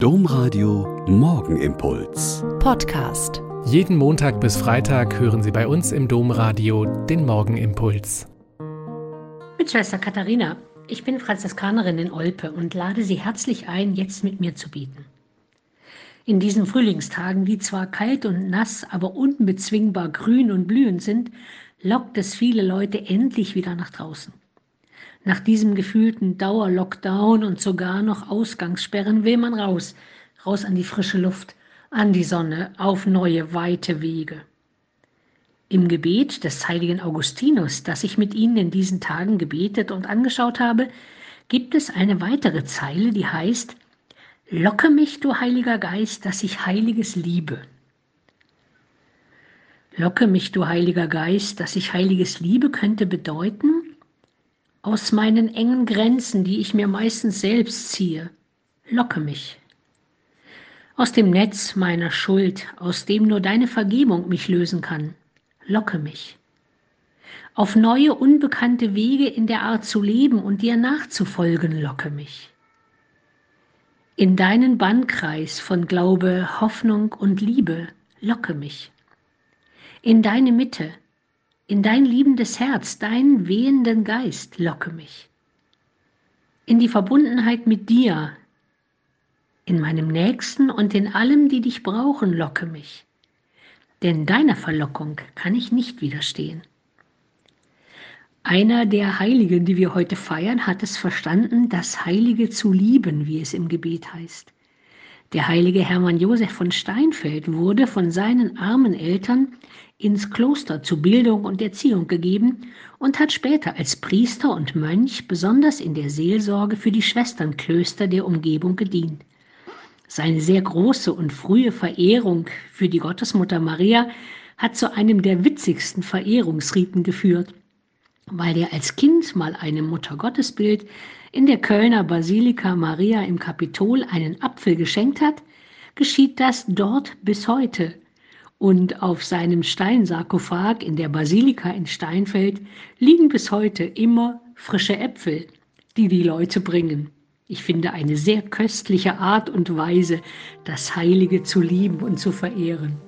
Domradio Morgenimpuls. Podcast. Jeden Montag bis Freitag hören Sie bei uns im Domradio den Morgenimpuls. Mit Schwester Katharina. Ich bin Franziskanerin in Olpe und lade Sie herzlich ein, jetzt mit mir zu beten. In diesen Frühlingstagen, die zwar kalt und nass, aber unbezwingbar grün und blühend sind, lockt es viele Leute endlich wieder nach draußen. Nach diesem gefühlten Dauerlockdown und sogar noch Ausgangssperren will man raus, raus an die frische Luft, an die Sonne, auf neue, weite Wege. Im Gebet des heiligen Augustinus, das ich mit Ihnen in diesen Tagen gebetet und angeschaut habe, gibt es eine weitere Zeile, die heißt, Locke mich, du Heiliger Geist, dass ich Heiliges liebe. Locke mich, du Heiliger Geist, dass ich Heiliges liebe, könnte bedeuten, aus meinen engen Grenzen, die ich mir meistens selbst ziehe. Locke mich. Aus dem Netz meiner Schuld, aus dem nur deine Vergebung mich lösen kann. Locke mich. Auf neue, unbekannte Wege in der Art zu leben und dir nachzufolgen, locke mich. In deinen Bannkreis von Glaube, Hoffnung und Liebe, locke mich. In deine Mitte, in dein liebendes Herz, deinen wehenden Geist locke mich. In die Verbundenheit mit dir, in meinem Nächsten und in allem, die dich brauchen, locke mich. Denn deiner Verlockung kann ich nicht widerstehen. Einer der Heiligen, die wir heute feiern, hat es verstanden, das Heilige zu lieben, wie es im Gebet heißt. Der heilige Hermann Josef von Steinfeld wurde von seinen armen Eltern ins Kloster zu Bildung und Erziehung gegeben und hat später als Priester und Mönch besonders in der Seelsorge für die Schwesternklöster der Umgebung gedient. Seine sehr große und frühe Verehrung für die Gottesmutter Maria hat zu einem der witzigsten Verehrungsriten geführt weil er als Kind mal einem Muttergottesbild in der Kölner Basilika Maria im Kapitol einen Apfel geschenkt hat, geschieht das dort bis heute. Und auf seinem Steinsarkophag in der Basilika in Steinfeld liegen bis heute immer frische Äpfel, die die Leute bringen. Ich finde eine sehr köstliche Art und Weise, das Heilige zu lieben und zu verehren.